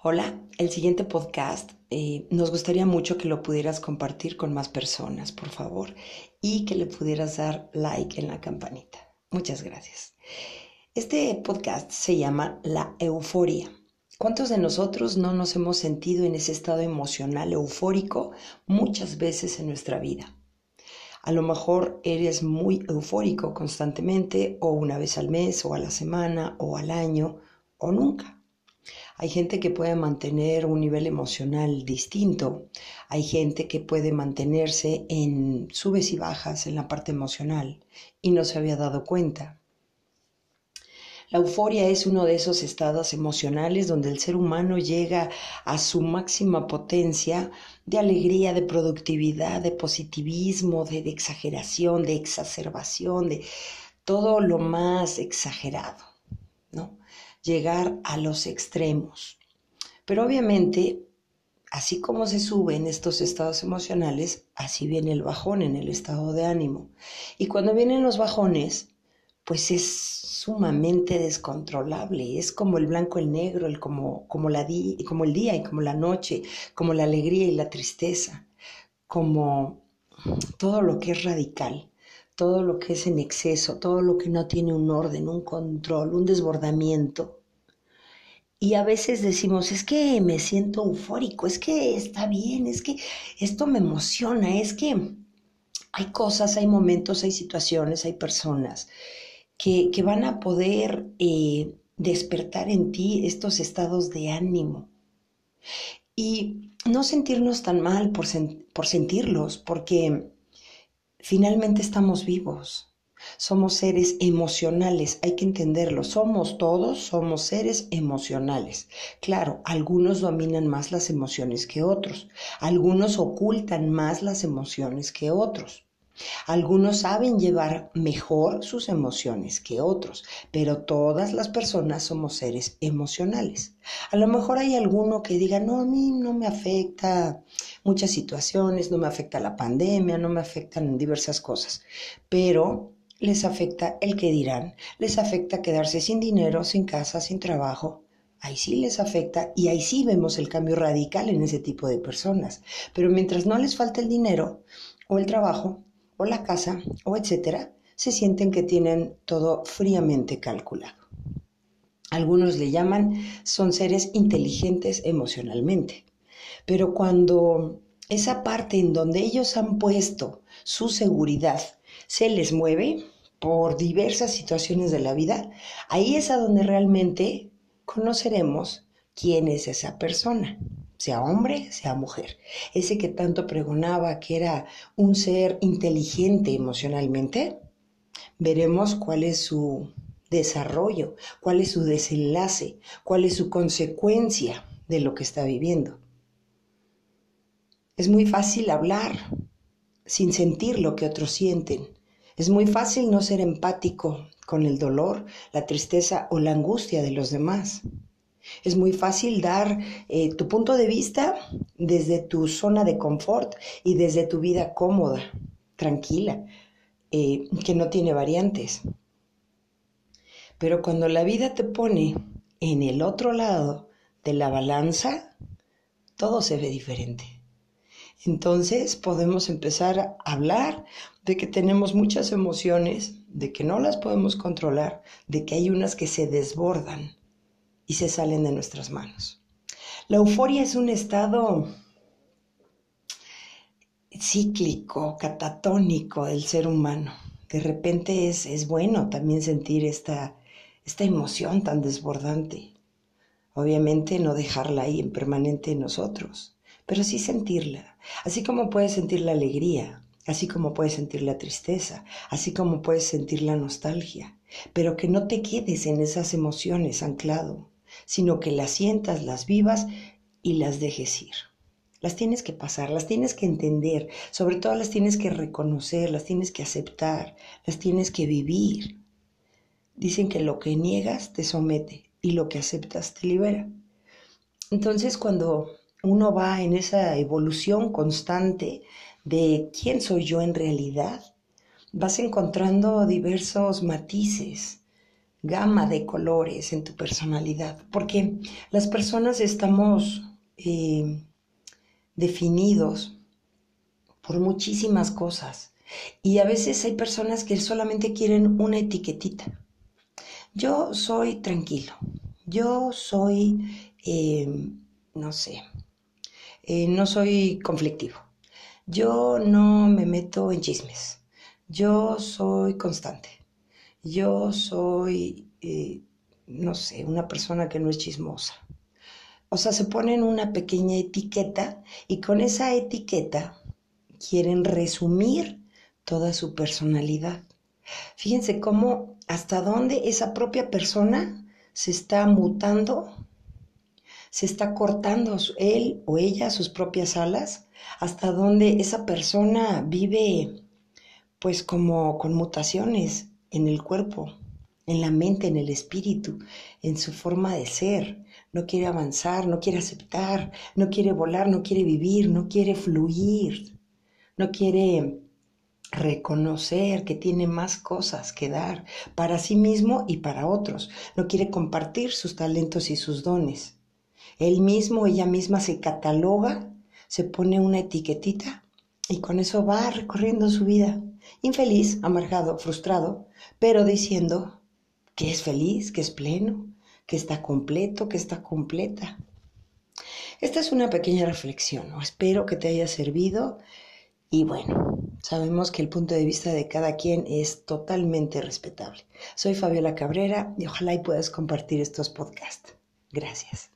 Hola, el siguiente podcast eh, nos gustaría mucho que lo pudieras compartir con más personas, por favor, y que le pudieras dar like en la campanita. Muchas gracias. Este podcast se llama La Euforia. ¿Cuántos de nosotros no nos hemos sentido en ese estado emocional eufórico muchas veces en nuestra vida? A lo mejor eres muy eufórico constantemente o una vez al mes o a la semana o al año o nunca. Hay gente que puede mantener un nivel emocional distinto. Hay gente que puede mantenerse en subes y bajas en la parte emocional y no se había dado cuenta. La euforia es uno de esos estados emocionales donde el ser humano llega a su máxima potencia de alegría, de productividad, de positivismo, de, exageración, de exacerbación, de todo lo más exagerado. Llegar a los extremos. Pero obviamente, así como se sube en estos estados emocionales, así viene el bajón en el estado de ánimo. Y cuando vienen los bajones, pues es sumamente descontrolable, es como el blanco, el negro, el como, como, la como el día y como la noche, como la alegría y la tristeza, como todo lo que es radical todo lo que es en exceso, todo lo que no tiene un orden, un control, un desbordamiento. Y a veces decimos, es que me siento eufórico, es que está bien, es que esto me emociona, es que hay cosas, hay momentos, hay situaciones, hay personas que, van a poder eh, despertar en ti estos estados de ánimo. Y no sentirnos tan mal por, por sentirlos, porque Finalmente estamos vivos. Somos seres emocionales, hay que entenderlo. Somos todos, somos seres emocionales. Claro, algunos dominan más las emociones que otros. Algunos ocultan más las emociones que otros. Algunos saben llevar mejor sus emociones que otros, pero todas las personas somos seres emocionales. A lo mejor hay alguno que diga, no, a mí no me afecta muchas situaciones, no me afecta la pandemia, no me afectan diversas cosas, pero les afecta el que dirán, les afecta quedarse sin dinero, sin casa, sin trabajo, ahí sí les afecta y ahí sí vemos el cambio radical en ese tipo de personas. Pero mientras no les falta el dinero o el trabajo, o la casa o etcétera, se sienten que tienen todo fríamente calculado. Algunos le llaman son seres inteligentes emocionalmente, pero cuando esa parte en donde ellos han puesto su seguridad se les mueve por diversas situaciones de la vida, ahí es a donde realmente conoceremos quién es esa persona sea hombre, sea mujer. Ese que tanto pregonaba que era un ser inteligente emocionalmente, veremos cuál es su desarrollo, cuál es su desenlace, cuál es su consecuencia de lo que está viviendo. Es muy fácil hablar sin sentir lo que otros sienten. Es muy fácil no ser empático con el dolor, la tristeza o la angustia de los demás. Es muy fácil dar eh, tu punto de vista desde tu zona de confort y desde tu vida cómoda, tranquila, eh, que no tiene variantes. Pero cuando la vida te pone en el otro lado de la balanza, todo se ve diferente. Entonces podemos empezar a hablar de que tenemos muchas emociones, de que no las podemos controlar, de que hay unas que se desbordan y se salen de nuestras manos. La euforia es un estado cíclico, catatónico del ser humano. De repente es, es bueno también sentir esta, esta emoción tan desbordante. Obviamente no dejarla ahí en permanente en nosotros, pero sí sentirla. Así como puedes sentir la alegría, así como puedes sentir la tristeza, así como puedes sentir la nostalgia, pero que no te quedes en esas emociones anclado, sino que las sientas, las vivas y las dejes ir. Las tienes que pasar, las tienes que entender, sobre todo las tienes que reconocer, las tienes que aceptar, las tienes que vivir. Dicen que lo que niegas te somete y lo que aceptas te libera. Entonces cuando uno va en esa evolución constante de quién soy yo en realidad, vas encontrando diversos matices gama de colores en tu personalidad, porque las personas estamos eh, definidos por muchísimas cosas y a veces hay personas que solamente quieren una etiquetita. Yo soy tranquilo, yo soy, eh, no sé, eh, no soy conflictivo, yo no me meto en chismes, yo soy constante yo soy, eh, no sé, una persona que no es chismosa. O sea, se ponen una pequeña etiqueta y con esa etiqueta quieren resumir toda su personalidad. Fíjense cómo hasta dónde esa propia persona se está mutando, se está cortando él o ella sus propias alas, hasta dónde esa persona vive pues como con mutaciones en el cuerpo, en la mente, en el espíritu, en su forma de ser. No quiere avanzar, no quiere aceptar, no quiere volar, no quiere vivir, no quiere fluir, no quiere reconocer que tiene más cosas que dar para sí mismo y para otros. No quiere compartir sus talentos y sus dones. Él mismo, ella misma se cataloga, se pone una etiquetita y con eso va recorriendo su vida infeliz, amargado, frustrado, pero diciendo que es feliz, que es pleno, que está completo, que está completa. Esta es una pequeña reflexión, espero que te haya servido y bueno, sabemos que el punto de vista de cada quien es totalmente respetable. Soy Fabiola Cabrera y ojalá y puedas compartir estos podcasts. Gracias.